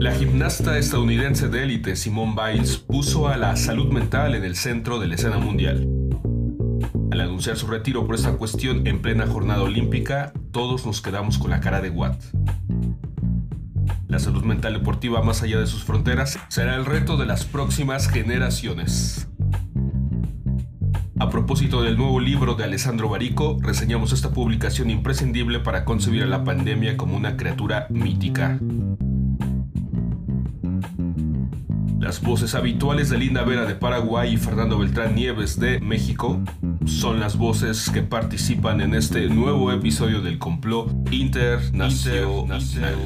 La gimnasta estadounidense de élite Simone Biles puso a la salud mental en el centro de la escena mundial. Al anunciar su retiro por esta cuestión en plena jornada olímpica, todos nos quedamos con la cara de Watt. La salud mental deportiva más allá de sus fronteras será el reto de las próximas generaciones. A propósito del nuevo libro de Alessandro Barico, reseñamos esta publicación imprescindible para concebir a la pandemia como una criatura mítica. Las voces habituales de Linda Vera de Paraguay y Fernando Beltrán Nieves de México son las voces que participan en este nuevo episodio del complot internacional.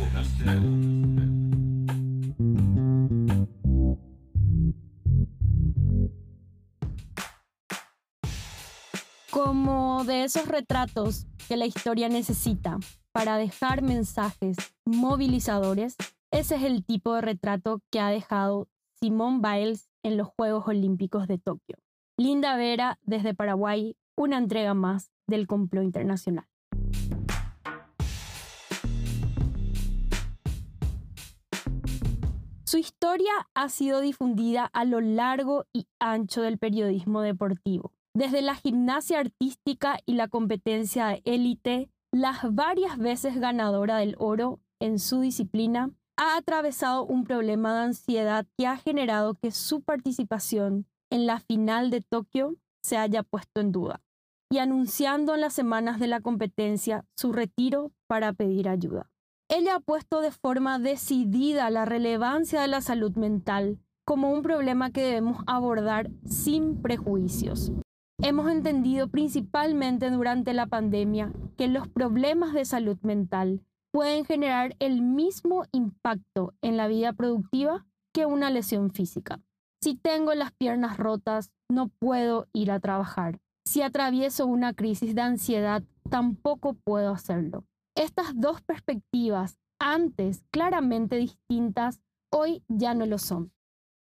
Como de esos retratos que la historia necesita para dejar mensajes movilizadores, ese es el tipo de retrato que ha dejado Simone Biles en los Juegos Olímpicos de Tokio. Linda Vera desde Paraguay, una entrega más del complot internacional. Su historia ha sido difundida a lo largo y ancho del periodismo deportivo. Desde la gimnasia artística y la competencia de élite, las varias veces ganadora del oro en su disciplina, ha atravesado un problema de ansiedad que ha generado que su participación en la final de Tokio se haya puesto en duda y anunciando en las semanas de la competencia su retiro para pedir ayuda. Ella ha puesto de forma decidida la relevancia de la salud mental como un problema que debemos abordar sin prejuicios. Hemos entendido principalmente durante la pandemia que los problemas de salud mental pueden generar el mismo impacto en la vida productiva que una lesión física. Si tengo las piernas rotas, no puedo ir a trabajar. Si atravieso una crisis de ansiedad, tampoco puedo hacerlo. Estas dos perspectivas, antes claramente distintas, hoy ya no lo son.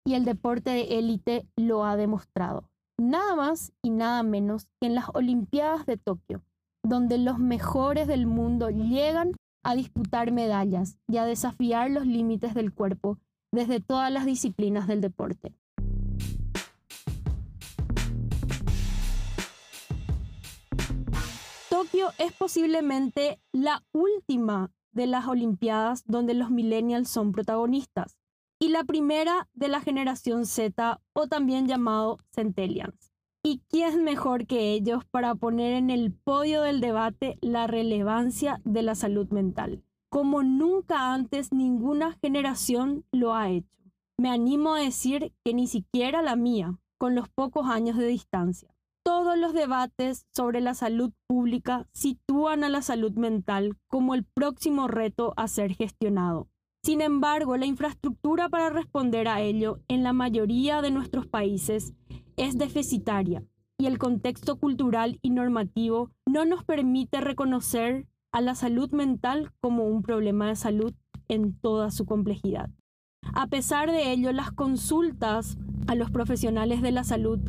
Y el deporte de élite lo ha demostrado. Nada más y nada menos que en las Olimpiadas de Tokio, donde los mejores del mundo llegan a disputar medallas y a desafiar los límites del cuerpo desde todas las disciplinas del deporte. Tokio es posiblemente la última de las Olimpiadas donde los millennials son protagonistas y la primera de la generación Z o también llamado Centennials. ¿Y quién mejor que ellos para poner en el podio del debate la relevancia de la salud mental? Como nunca antes ninguna generación lo ha hecho. Me animo a decir que ni siquiera la mía, con los pocos años de distancia. Todos los debates sobre la salud pública sitúan a la salud mental como el próximo reto a ser gestionado. Sin embargo, la infraestructura para responder a ello en la mayoría de nuestros países es deficitaria y el contexto cultural y normativo no nos permite reconocer a la salud mental como un problema de salud en toda su complejidad. A pesar de ello, las consultas a los profesionales de la salud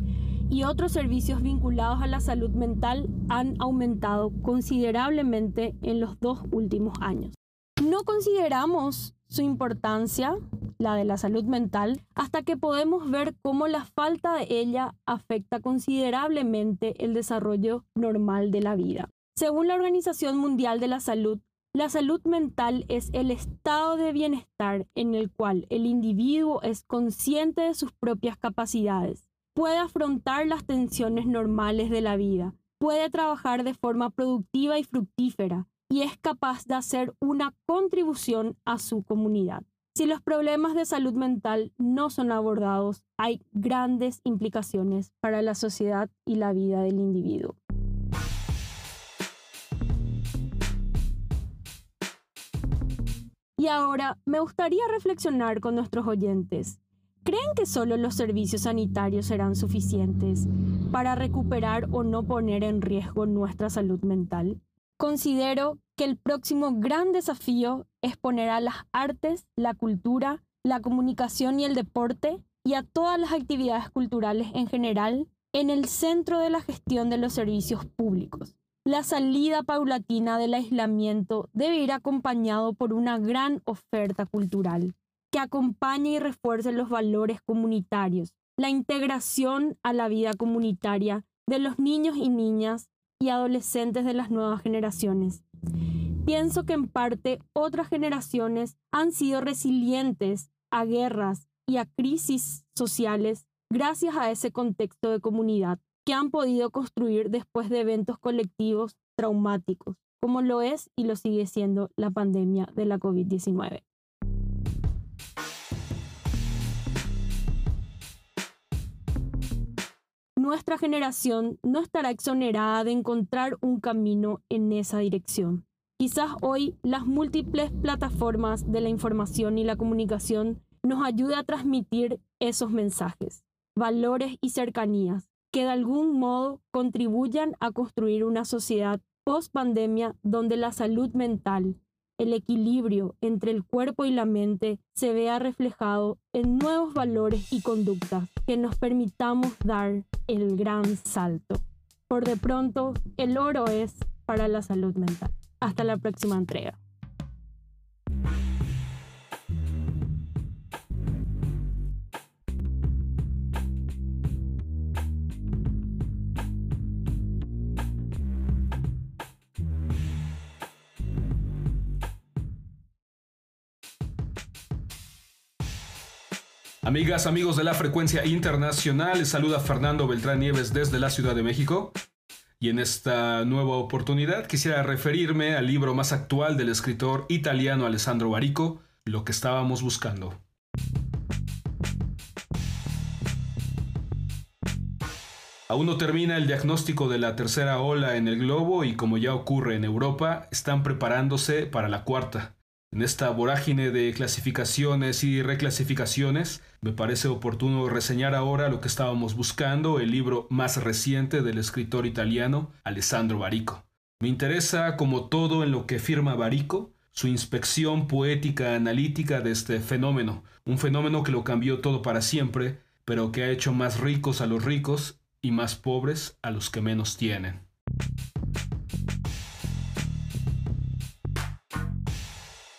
y otros servicios vinculados a la salud mental han aumentado considerablemente en los dos últimos años. No consideramos su importancia, la de la salud mental, hasta que podemos ver cómo la falta de ella afecta considerablemente el desarrollo normal de la vida. Según la Organización Mundial de la Salud, la salud mental es el estado de bienestar en el cual el individuo es consciente de sus propias capacidades, puede afrontar las tensiones normales de la vida, puede trabajar de forma productiva y fructífera, y es capaz de hacer una contribución a su comunidad. Si los problemas de salud mental no son abordados, hay grandes implicaciones para la sociedad y la vida del individuo. Y ahora me gustaría reflexionar con nuestros oyentes. ¿Creen que solo los servicios sanitarios serán suficientes para recuperar o no poner en riesgo nuestra salud mental? Considero que el próximo gran desafío es poner a las artes, la cultura, la comunicación y el deporte y a todas las actividades culturales en general en el centro de la gestión de los servicios públicos. La salida paulatina del aislamiento debe ir acompañado por una gran oferta cultural. que acompañe y refuerce los valores comunitarios, la integración a la vida comunitaria de los niños y niñas y adolescentes de las nuevas generaciones. Pienso que en parte otras generaciones han sido resilientes a guerras y a crisis sociales gracias a ese contexto de comunidad que han podido construir después de eventos colectivos traumáticos, como lo es y lo sigue siendo la pandemia de la COVID-19. Nuestra generación no estará exonerada de encontrar un camino en esa dirección. Quizás hoy las múltiples plataformas de la información y la comunicación nos ayude a transmitir esos mensajes, valores y cercanías que de algún modo contribuyan a construir una sociedad post pandemia donde la salud mental, el equilibrio entre el cuerpo y la mente se vea reflejado en nuevos valores y conductas que nos permitamos dar el gran salto. Por de pronto, el oro es para la salud mental. Hasta la próxima entrega. Amigas, amigos de la frecuencia internacional, les saluda Fernando Beltrán Nieves desde la Ciudad de México. Y en esta nueva oportunidad quisiera referirme al libro más actual del escritor italiano Alessandro Barico, Lo que estábamos buscando. Aún no termina el diagnóstico de la tercera ola en el globo y como ya ocurre en Europa, están preparándose para la cuarta. En esta vorágine de clasificaciones y reclasificaciones, me parece oportuno reseñar ahora lo que estábamos buscando, el libro más reciente del escritor italiano Alessandro Barico. Me interesa, como todo en lo que firma Barico, su inspección poética analítica de este fenómeno, un fenómeno que lo cambió todo para siempre, pero que ha hecho más ricos a los ricos y más pobres a los que menos tienen.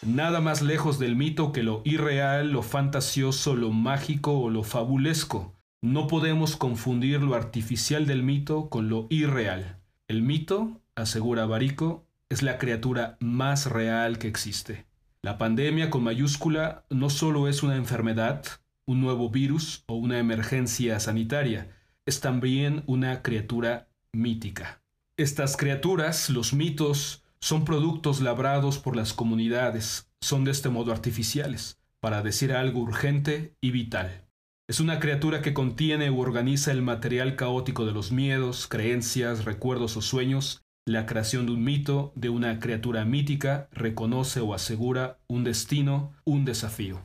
Nada más lejos del mito que lo irreal, lo fantasioso, lo mágico o lo fabulesco. No podemos confundir lo artificial del mito con lo irreal. El mito, asegura Barico, es la criatura más real que existe. La pandemia con mayúscula no solo es una enfermedad, un nuevo virus o una emergencia sanitaria, es también una criatura mítica. Estas criaturas, los mitos, son productos labrados por las comunidades, son de este modo artificiales, para decir algo urgente y vital. Es una criatura que contiene u organiza el material caótico de los miedos, creencias, recuerdos o sueños. La creación de un mito, de una criatura mítica, reconoce o asegura un destino, un desafío.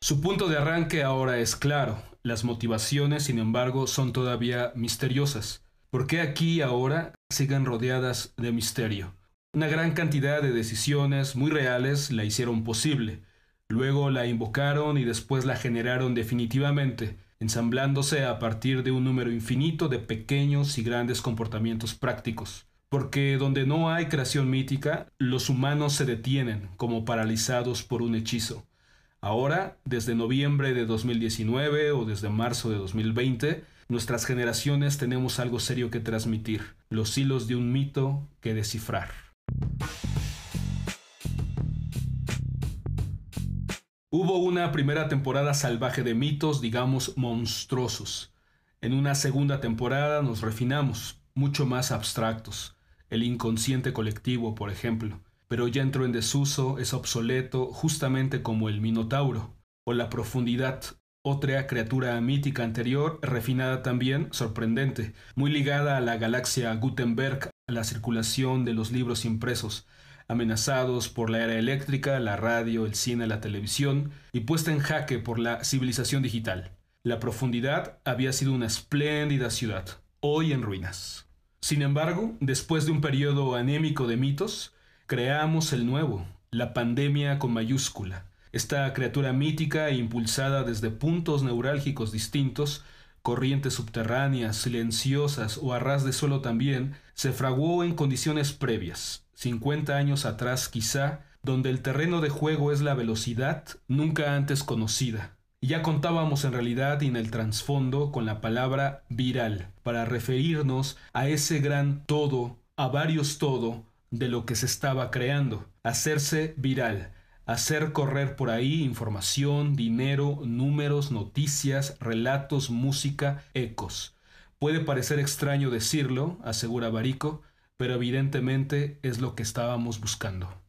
Su punto de arranque ahora es claro, las motivaciones, sin embargo, son todavía misteriosas. ¿Por qué aquí ahora siguen rodeadas de misterio? Una gran cantidad de decisiones muy reales la hicieron posible. Luego la invocaron y después la generaron definitivamente, ensamblándose a partir de un número infinito de pequeños y grandes comportamientos prácticos. Porque donde no hay creación mítica, los humanos se detienen como paralizados por un hechizo. Ahora, desde noviembre de 2019 o desde marzo de 2020, nuestras generaciones tenemos algo serio que transmitir, los hilos de un mito que descifrar. Hubo una primera temporada salvaje de mitos, digamos, monstruosos. En una segunda temporada nos refinamos, mucho más abstractos. El inconsciente colectivo, por ejemplo pero ya entró en desuso, es obsoleto, justamente como el Minotauro, o la profundidad, otra criatura mítica anterior, refinada también, sorprendente, muy ligada a la galaxia Gutenberg, a la circulación de los libros impresos, amenazados por la era eléctrica, la radio, el cine, la televisión, y puesta en jaque por la civilización digital. La profundidad había sido una espléndida ciudad, hoy en ruinas. Sin embargo, después de un periodo anémico de mitos, creamos el nuevo, la pandemia con mayúscula. Esta criatura mítica e impulsada desde puntos neurálgicos distintos corrientes subterráneas, silenciosas o a ras de suelo también, se fraguó en condiciones previas, 50 años atrás quizá, donde el terreno de juego es la velocidad nunca antes conocida. ya contábamos en realidad y en el trasfondo con la palabra viral, para referirnos a ese gran todo, a varios todo, de lo que se estaba creando, hacerse viral, hacer correr por ahí información, dinero, números, noticias, relatos, música, ecos. Puede parecer extraño decirlo, asegura Barico, pero evidentemente es lo que estábamos buscando.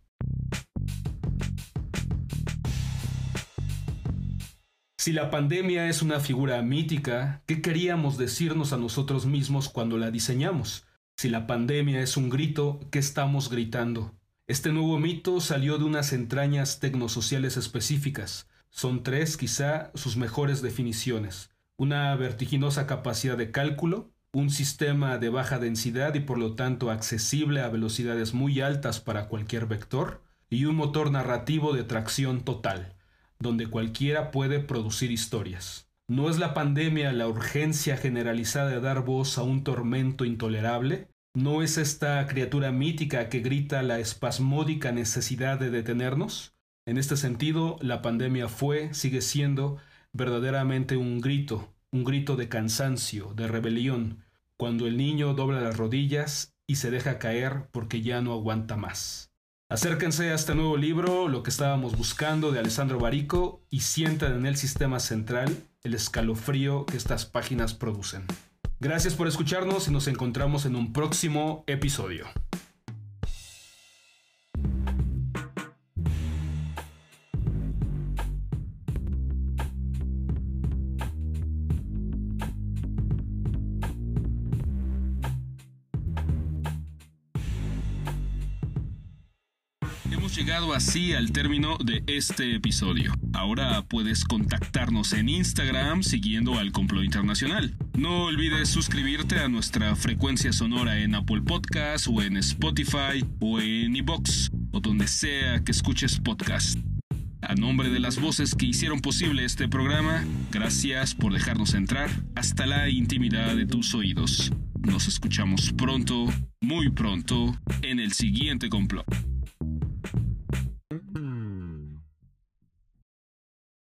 Si la pandemia es una figura mítica, ¿qué queríamos decirnos a nosotros mismos cuando la diseñamos? Si la pandemia es un grito, ¿qué estamos gritando? Este nuevo mito salió de unas entrañas tecnosociales específicas. Son tres, quizá, sus mejores definiciones. Una vertiginosa capacidad de cálculo, un sistema de baja densidad y por lo tanto accesible a velocidades muy altas para cualquier vector, y un motor narrativo de tracción total, donde cualquiera puede producir historias. No es la pandemia la urgencia generalizada de dar voz a un tormento intolerable, ¿No es esta criatura mítica que grita la espasmódica necesidad de detenernos? En este sentido, la pandemia fue, sigue siendo, verdaderamente un grito, un grito de cansancio, de rebelión, cuando el niño dobla las rodillas y se deja caer porque ya no aguanta más. Acérquense a este nuevo libro, Lo que estábamos buscando, de Alessandro Barico, y sientan en el sistema central el escalofrío que estas páginas producen. Gracias por escucharnos y nos encontramos en un próximo episodio. Llegado así al término de este episodio. Ahora puedes contactarnos en Instagram siguiendo al Complot Internacional. No olvides suscribirte a nuestra frecuencia sonora en Apple Podcasts o en Spotify o en iBox o donde sea que escuches podcast. A nombre de las voces que hicieron posible este programa, gracias por dejarnos entrar hasta la intimidad de tus oídos. Nos escuchamos pronto, muy pronto, en el siguiente complot.